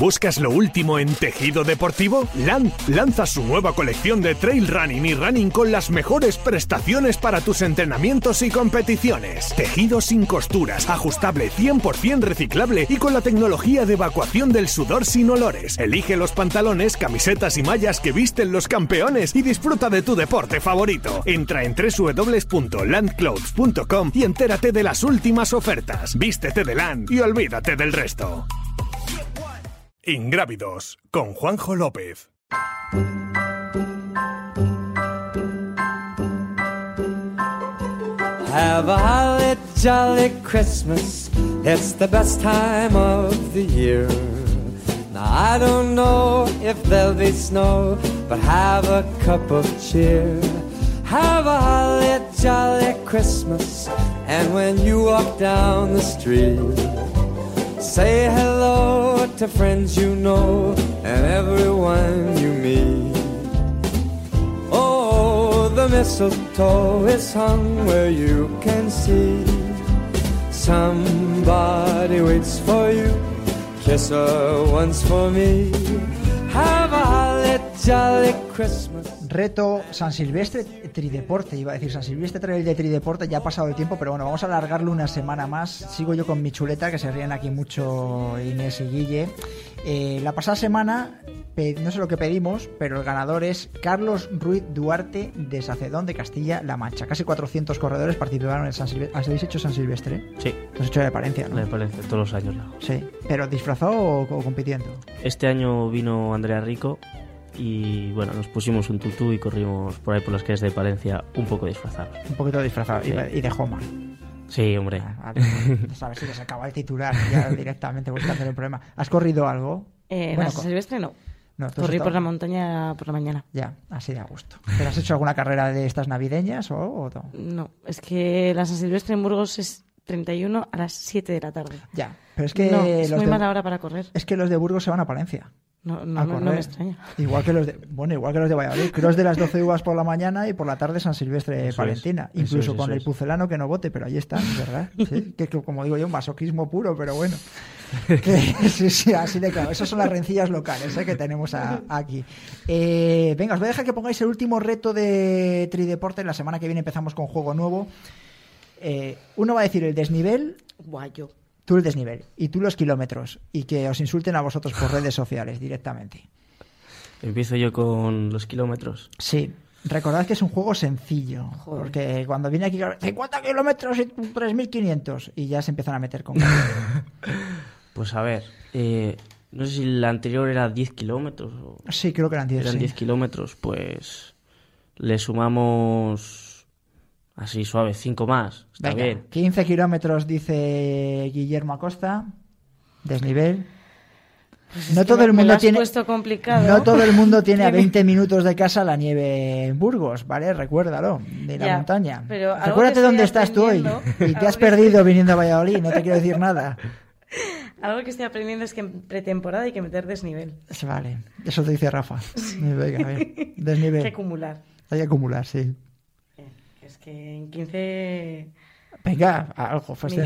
¿Buscas lo último en tejido deportivo? LAN lanza su nueva colección de trail running y running con las mejores prestaciones para tus entrenamientos y competiciones. Tejido sin costuras, ajustable 100% reciclable y con la tecnología de evacuación del sudor sin olores. Elige los pantalones, camisetas y mallas que visten los campeones y disfruta de tu deporte favorito. Entra en www.landclothes.com y entérate de las últimas ofertas. Vístete de LAN y olvídate del resto. Ingrávidos con Juanjo López. Have a holly jolly Christmas. It's the best time of the year. Now I don't know if there'll be snow, but have a cup of cheer. Have a holly jolly Christmas. And when you walk down the street, say hello to friends you know and everyone you meet. Oh, the mistletoe is hung where you can see. Somebody waits for you. Kiss her once for me. Have a. Reto San Silvestre Trideporte, iba a decir San Silvestre Trail de Trideporte, ya ha pasado el tiempo, pero bueno, vamos a alargarlo una semana más. Sigo yo con mi chuleta, que se ríen aquí mucho Inés y Guille. Eh, la pasada semana, no sé lo que pedimos, pero el ganador es Carlos Ruiz Duarte de Sacedón de Castilla-La Mancha. Casi 400 corredores participaron en San Silvestre. ¿Habéis hecho San Silvestre? Sí, Lo has hecho de Palencia, ¿no? me parece, todos los años hago. Sí, pero disfrazado o, o compitiendo. Este año vino Andrea Rico y bueno, nos pusimos un tutú y corrimos por ahí por las calles de Palencia un poco disfrazados. Un poquito disfrazado y, Sí. y de Homa. Sí, hombre. Ah, vale. A ver si les acaba el titular ya directamente buscando el problema. ¿Has corrido algo? Eh, Bueno, la San co- Silvestre no. No, Corrí por la montaña por la mañana. Ya, así de a gusto. ¿Pero has hecho alguna carrera de estas navideñas o, o no? No, es que la San Silvestre en Burgos es 31 a las 7 de la tarde. Ya, pero es que no, es los muy de- mala hora para correr. Es que los de Burgos se van a Palencia. No, no, a no, me extraña. Igual que los de, bueno, igual que los de Valladolid. Cross de las 12 uvas por la mañana y por la tarde San Silvestre Eso Valentina. es, Incluso eso es, con el pucelano que no vote, pero ahí están, ¿verdad? Sí, que, que como digo yo, un masoquismo puro, pero bueno. Que- sí, sí, así de claro. Esas son las rencillas locales ¿eh? que tenemos a- aquí. Eh, venga, os voy a dejar que pongáis el último reto de Trideporte. La semana que viene empezamos con juego nuevo. Eh, uno va a decir el desnivel, Guayo. Tú el desnivel y tú los kilómetros. Y que os insulten a vosotros por redes sociales directamente. Empiezo yo con los kilómetros. Sí. Recordad que es un juego sencillo, Joder. porque cuando viene aquí 50 kilómetros y 3.500 y ya se empiezan a meter con... Pues a ver, eh, no sé si la anterior era 10 kilómetros o sí, creo que eran 10. eran sí. 10 kilómetros, pues le sumamos así suave, 5 más. Está Venga, bien. 15 kilómetros dice Guillermo Acosta, desnivel. Pues es No todo me- el me mundo tiene. No todo el mundo tiene a Tiene- 20 minutos de casa la nieve en Burgos, ¿vale? Recuérdalo, de la Ya, montaña. pero Recuérdate dónde estás tú hoy y te has perdido estoy- viniendo a Valladolid, no te quiero decir nada. Algo que estoy aprendiendo es que en pretemporada hay que meter desnivel. Vale, eso te dice Rafa. Venga, a ver. Hay que Desnivel. acumular. Hay que acumular, sí. Es que en 15... Venga, algo. Pues, mil-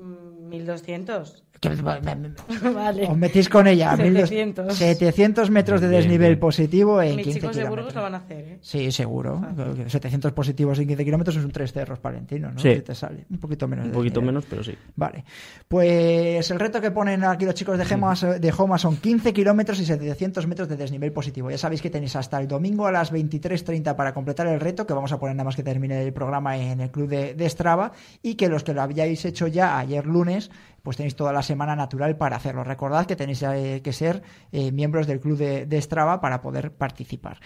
mm, 1200. vale. Os metís con ella. 700. 700 metros de desnivel positivo en Mis 15 chicos de. Burgos lo van a hacer, ¿eh? Sí, seguro. 700 positivos en 15 kilómetros es un 3 cerros palentinos, ¿no? Sí. Si te sale. Un poquito menos. Un poquito menos, pero sí. Vale. Pues el reto que ponen aquí los chicos de Gema, de Homa son 15 kilómetros y 700 metros de desnivel positivo. Ya sabéis que tenéis hasta el domingo a las 23.30 para completar el reto, que vamos a poner nada más que termine el programa en el club de, de Strava, y que los que lo habíais hecho ya ayer lunes, pues tenéis toda la semana natural para hacerlo. Recordad que tenéis eh, que ser eh, miembros del club de, de Strava para poder participar.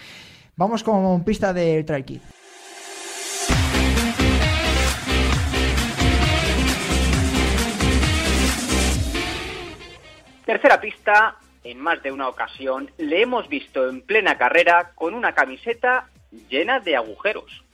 Vamos con pista del Trail Kid. Tercera pista, en más de una ocasión le hemos visto en plena carrera con una camiseta llena de agujeros.